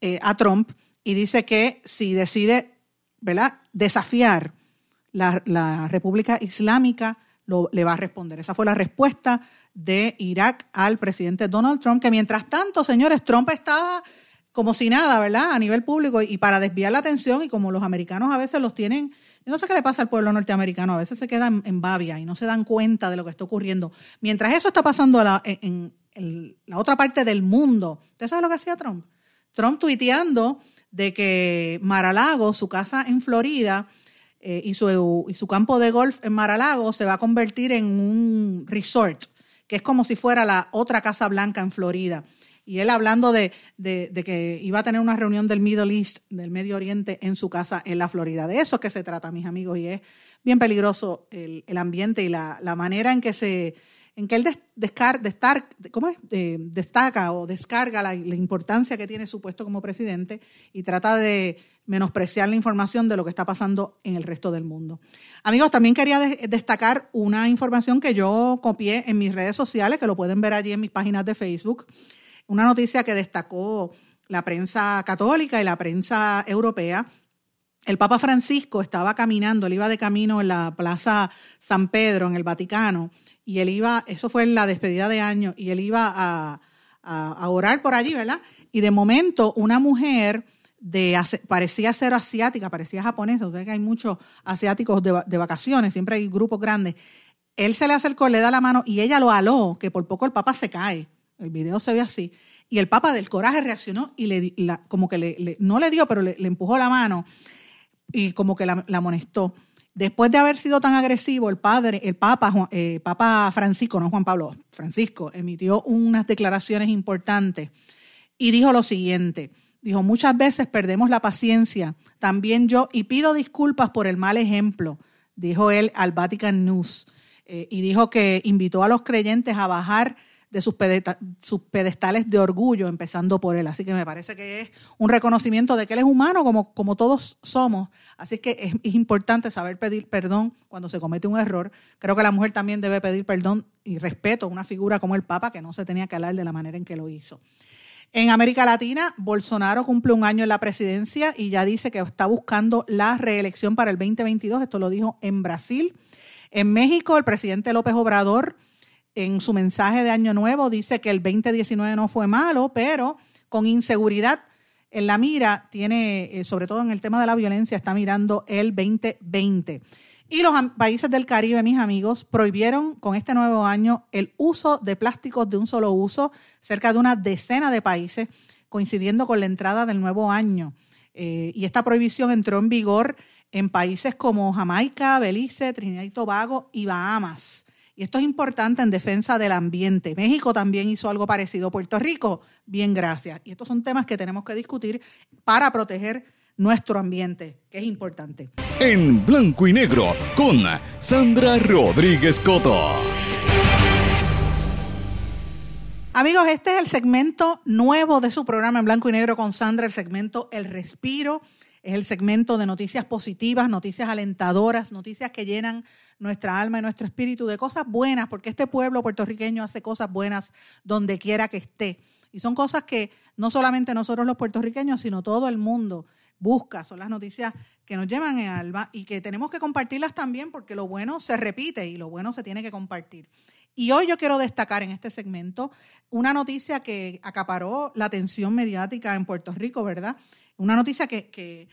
eh, a Trump y dice que si decide ¿verdad? desafiar la, República Islámica, le va a responder. Esa fue la respuesta de Irak al presidente Donald Trump, que mientras tanto, señores, Trump estaba como si nada, ¿verdad? A nivel público y para desviar la atención y como los americanos a veces los tienen yo no sé qué le pasa al pueblo norteamericano, a veces se quedan en babia y no se dan cuenta de lo que está ocurriendo. Mientras eso está pasando en, la otra parte del mundo, ¿usted sabe lo que hacía Trump? Trump tuiteando de que Maralago, su casa en Florida, eh, y, su, y su campo de golf en Maralago se va a convertir en un resort, que es como si fuera la otra Casa Blanca en Florida y él hablando de, que iba a tener una reunión del Middle East, del Medio Oriente, en su casa en la Florida. De eso es que se trata, mis amigos, y es bien peligroso el, ambiente y la, manera en que se en que él descar, ¿cómo es? destaca o descarga la, importancia que tiene su puesto como presidente y trata de menospreciar la información de lo que está pasando en el resto del mundo. Amigos, también quería destacar una información que yo copié en mis redes sociales, que lo pueden ver allí en mis páginas de Facebook una noticia que destacó la prensa católica y la prensa europea. El Papa Francisco estaba caminando, él iba de camino en la Plaza San Pedro, en el Vaticano, y él iba, eso fue en la despedida de año, y él iba a, orar por allí, ¿verdad? Y de momento una mujer de, parecía ser asiática, parecía japonesa, ustedes que hay muchos asiáticos de, de, vacaciones, siempre hay grupos grandes. Él se le acercó, le da la mano y ella lo aló, que por poco el Papa se cae. El video se ve así. Y el Papa del coraje reaccionó y le, como que le, no le dio, pero le, empujó la mano y como que la, amonestó. Después de haber sido tan agresivo, el padre, el Papa, eh, Papa Francisco, no Juan Pablo, Francisco, emitió unas declaraciones importantes y dijo lo siguiente. Dijo, muchas veces perdemos la paciencia, también yo, y pido disculpas por el mal ejemplo, dijo él al Vatican News. Eh, y dijo que invitó a los creyentes a bajar de sus, pedestales de orgullo, empezando por él. Así que me parece que es un reconocimiento de que él es humano como, como todos somos. Así que es, es, importante saber pedir perdón cuando se comete un error. Creo que la mujer también debe pedir perdón y respeto a una figura como el Papa que no se tenía que hablar de la manera en que lo hizo. En América Latina, Bolsonaro cumple un año en la presidencia y ya dice que está buscando la reelección para el 2022. Esto lo dijo en Brasil. En México, el presidente López Obrador en su mensaje de Año Nuevo dice que el 2019 no fue malo, pero con inseguridad en la mira, tiene, eh, sobre todo en el tema de la violencia, está mirando el 2020. Y los países del Caribe, mis amigos, prohibieron con este nuevo año el uso de plásticos de un solo uso, cerca de una decena de países, coincidiendo con la entrada del nuevo año. Eh, y esta prohibición entró en vigor en países como Jamaica, Belice, Trinidad y Tobago y Bahamas. Y esto es importante en defensa del ambiente. México también hizo algo parecido. Puerto Rico, bien, gracias. Y estos son temas que tenemos que discutir para proteger nuestro ambiente, que es importante. En blanco y negro con Sandra Rodríguez Coto. Amigos, este es el segmento nuevo de su programa en blanco y negro con Sandra, el segmento El Respiro. Es el segmento de noticias positivas, noticias alentadoras, noticias que llenan nuestra alma y nuestro espíritu de cosas buenas, porque este pueblo puertorriqueño hace cosas buenas donde quiera que esté. Y son cosas que no solamente nosotros los puertorriqueños, sino todo el mundo busca. Son las noticias que nos llevan en alma y que tenemos que compartirlas también porque lo bueno se repite y lo bueno se tiene que compartir. Y hoy yo quiero destacar en este segmento una noticia que acaparó la atención mediática en Puerto Rico, ¿verdad? Una noticia que, que,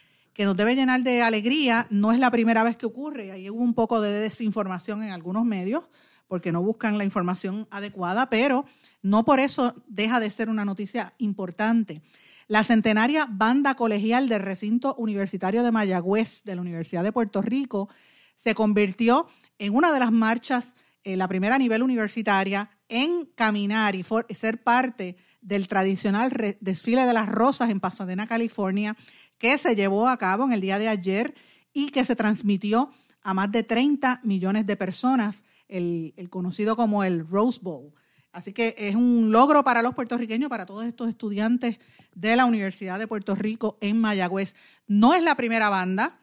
nos debe llenar de alegría. No es la primera vez que ocurre. Ahí hubo un poco de desinformación en algunos medios porque no buscan la información adecuada, pero no por eso deja de ser una noticia importante. La centenaria banda colegial del recinto universitario de Mayagüez de la Universidad de Puerto Rico se convirtió en una de las marchas eh, la primera a nivel universitaria, en caminar y ser parte del tradicional desfile de las rosas en Pasadena, California, que se llevó a cabo en el día de ayer y que se transmitió a más de 30 millones de personas, el, el conocido como el Rose Bowl. Así que es un logro para los puertorriqueños, para todos estos estudiantes de la Universidad de Puerto Rico en Mayagüez. No es la primera banda,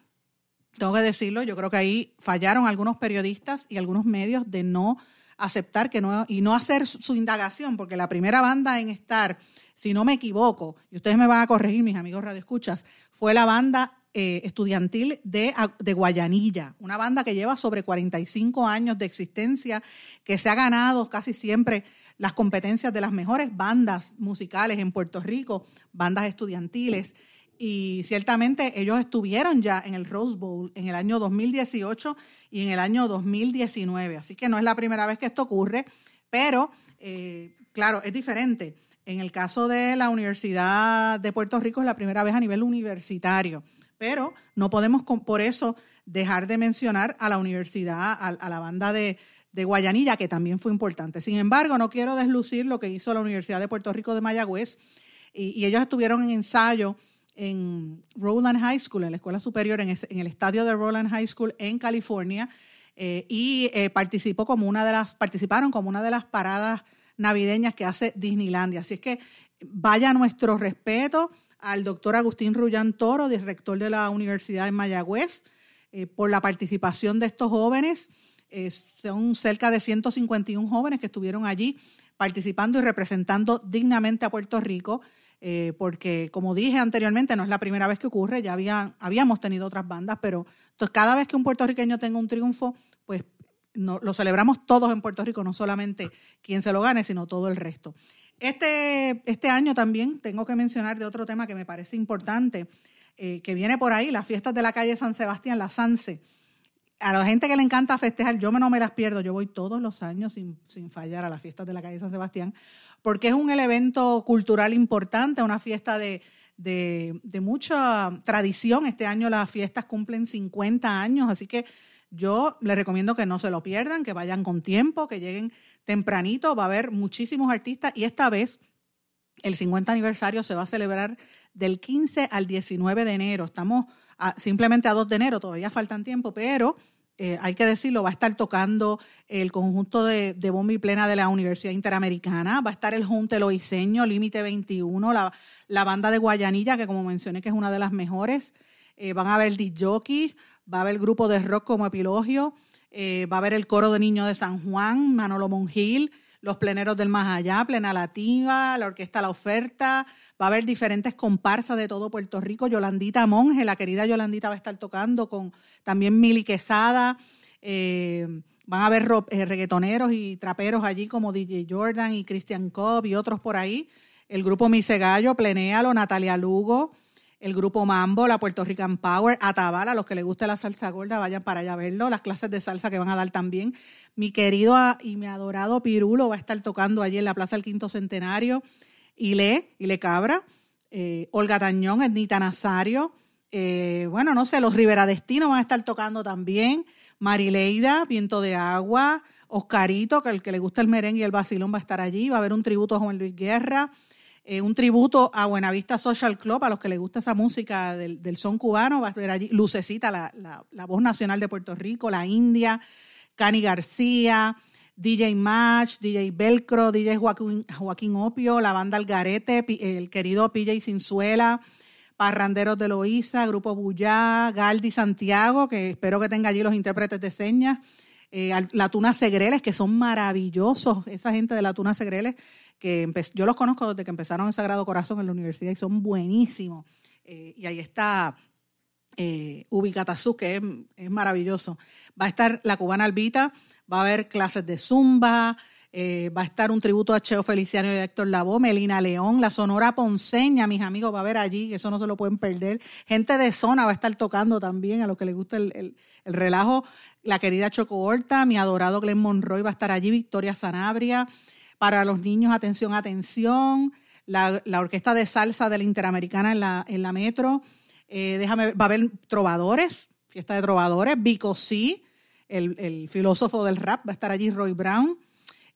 tengo que decirlo, yo creo que ahí fallaron algunos periodistas y algunos medios de no aceptar que no y no hacer su indagación, porque la primera banda en estar, si no me equivoco, y ustedes me van a corregir, mis amigos radioescuchas, fue la banda eh, estudiantil de, de Guayanilla, una banda que lleva sobre 45 años de existencia, que se ha ganado casi siempre las competencias de las mejores bandas musicales en Puerto Rico, bandas estudiantiles y ciertamente ellos estuvieron ya en el Rose Bowl en el año 2018 y en el año 2019. Así que no es la primera vez que esto ocurre, pero eh, claro, es diferente. En el caso de la Universidad de Puerto Rico es la primera vez a nivel universitario, pero no podemos por eso dejar de mencionar a la universidad, a, la banda de, Guayanilla, que también fue importante. Sin embargo, no quiero deslucir lo que hizo la Universidad de Puerto Rico de Mayagüez y, y ellos estuvieron en ensayo en Roland High School, en la escuela superior, en, el estadio de Roland High School en California, eh, y eh, participó como una de las, participaron como una de las paradas navideñas que hace Disneylandia. Así es que vaya nuestro respeto al doctor Agustín Rullán Toro, director de la Universidad de Mayagüez, eh, por la participación de estos jóvenes. son cerca de 151 jóvenes que estuvieron allí participando y representando dignamente a Puerto Rico. Eh, porque como dije anteriormente, no es la primera vez que ocurre, ya había, habíamos tenido otras bandas, pero entonces cada vez que un puertorriqueño tenga un triunfo, pues lo celebramos todos en Puerto Rico, no solamente quien se lo gane, sino todo el resto. Este, este año también tengo que mencionar de otro tema que me parece importante, eh, que viene por ahí, las fiestas de la calle San Sebastián, la SANSE. A la gente que le encanta festejar, yo no me las pierdo, yo voy todos los años sin, sin fallar a las fiestas de la calle San Sebastián, porque es un evento cultural importante, una fiesta de, mucha tradición. Este año las fiestas cumplen 50 años, así que yo les recomiendo que no se lo pierdan, que vayan con tiempo, que lleguen tempranito. Va a haber muchísimos artistas y esta vez el 50 aniversario se va a celebrar del 15 al 19 de enero. Estamos simplemente a 2 de enero, todavía faltan tiempo, pero eh, hay que decirlo, va a estar tocando el conjunto de, de plena de la Universidad Interamericana, va a estar el Junte Loiseño, Límite 21, la, la, banda de Guayanilla, que como mencioné que es una de las mejores, eh, van a haber jockey, va a haber grupo de rock como Epilogio, eh, va a haber el coro de niños de San Juan, Manolo Monjil, los pleneros del más allá, plena lativa, la orquesta La Oferta, va a haber diferentes comparsas de todo Puerto Rico, Yolandita Monge, la querida Yolandita va a estar tocando con también Mili Quesada, eh, van a haber eh, reggaetoneros y traperos allí como DJ Jordan y Christian Cobb y otros por ahí, el grupo Mise Gallo, Plenéalo, Natalia Lugo, el grupo Mambo, la Puerto Rican Power, Atabala, los que les guste la salsa gorda, vayan para allá a verlo, las clases de salsa que van a dar también. Mi querido y mi adorado Pirulo va a estar tocando allí en la Plaza del Quinto Centenario, y Le, y Le Cabra, eh, Olga Tañón, Ednita Nazario, eh, bueno, no sé, los Rivera Destino van a estar tocando también, Marileida, Viento de Agua, Oscarito, que el que le gusta el merengue y el vacilón va a estar allí, va a haber un tributo a Juan Luis Guerra, eh, un tributo a Buenavista Social Club, a los que les gusta esa música del, son cubano, va a estar allí Lucecita, la, voz nacional de Puerto Rico, la India, Cani García, DJ Match, DJ Velcro, DJ Joaquín, Joaquín Opio, la banda Algarete, el querido PJ Cinzuela, Parranderos de Loíza, Grupo Bullá, Galdi Santiago, que espero que tenga allí los intérpretes de señas, eh, la Tuna Segreles, que son maravillosos, esa gente de la Tuna Segreles, que yo los conozco desde que empezaron en Sagrado Corazón en la universidad y son buenísimos. Eh, y ahí está eh, que es, maravilloso. Va a estar la cubana Albita, va a haber clases de zumba, eh, va a estar un tributo a Cheo Feliciano y Héctor Lavoe, Melina León, la Sonora Ponceña, mis amigos, va a haber allí, eso no se lo pueden perder. Gente de zona va a estar tocando también, a los que les gusta el, el relajo. La querida Choco Horta, mi adorado Glenn Monroy va a estar allí, Victoria Sanabria. Para los niños, atención, atención. La, orquesta de salsa de la Interamericana en la, en la metro. Eh, déjame, va a haber trovadores, fiesta de trovadores. Vico C, el, filósofo del rap, va a estar allí Roy Brown.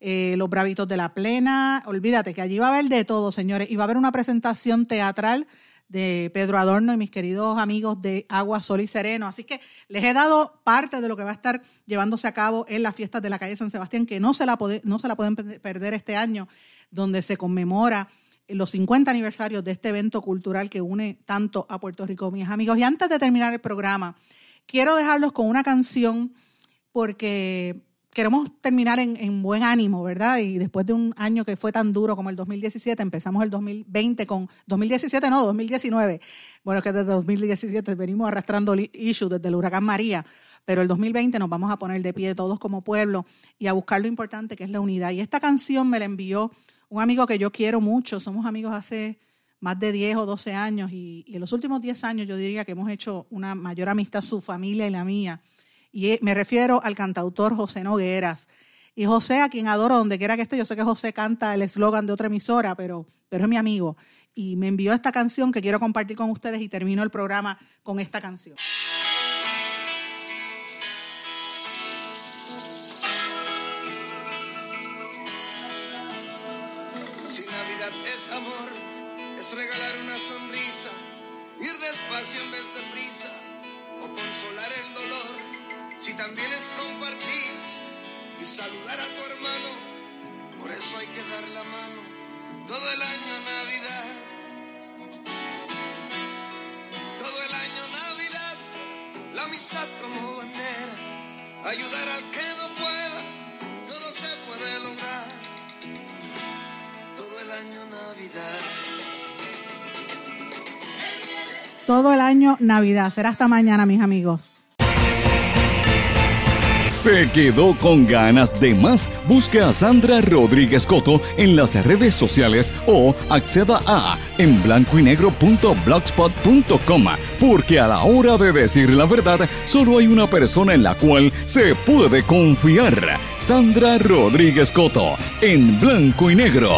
Eh, los Bravitos de la Plena. Olvídate que allí va a haber de todo, señores. Y va a haber una presentación teatral de Pedro Adorno y mis queridos amigos de Agua, Sol y Sereno. Así que les he dado parte de lo que va a estar llevándose a cabo en las fiestas de la calle San Sebastián, que no se la, no se la pueden perder este año, donde se conmemora los 50 aniversarios de este evento cultural que une tanto a Puerto Rico, mis amigos. Y antes de terminar el programa, quiero dejarlos con una canción porque queremos terminar en, buen ánimo, ¿verdad? Y después de un año que fue tan duro como el 2017, empezamos el 2020 con 2017, no, 2019. Bueno, que desde 2017 venimos arrastrando issues desde el huracán María, pero el 2020 nos vamos a poner de pie todos como pueblo y a buscar lo importante que es la unidad. Y esta canción me la envió un amigo que yo quiero mucho, somos amigos hace más de 10 o 12 años y, y en los últimos 10 años yo diría que hemos hecho una mayor amistad, su familia y la mía y me refiero al cantautor José Nogueras. Y José, a quien adoro donde quiera que esté, yo sé que José canta el eslogan de otra emisora, pero, pero es mi amigo. Y me envió esta canción que quiero compartir con ustedes y termino el programa con esta canción. Navidad. Será hasta mañana, mis amigos. ¿Se quedó con ganas de más? Busque a Sandra Rodríguez Coto en las redes sociales o acceda a en blanco y negro.blogspot.com porque a la hora de decir la verdad solo hay una persona en la cual se puede confiar. Sandra Rodríguez Coto en blanco y negro.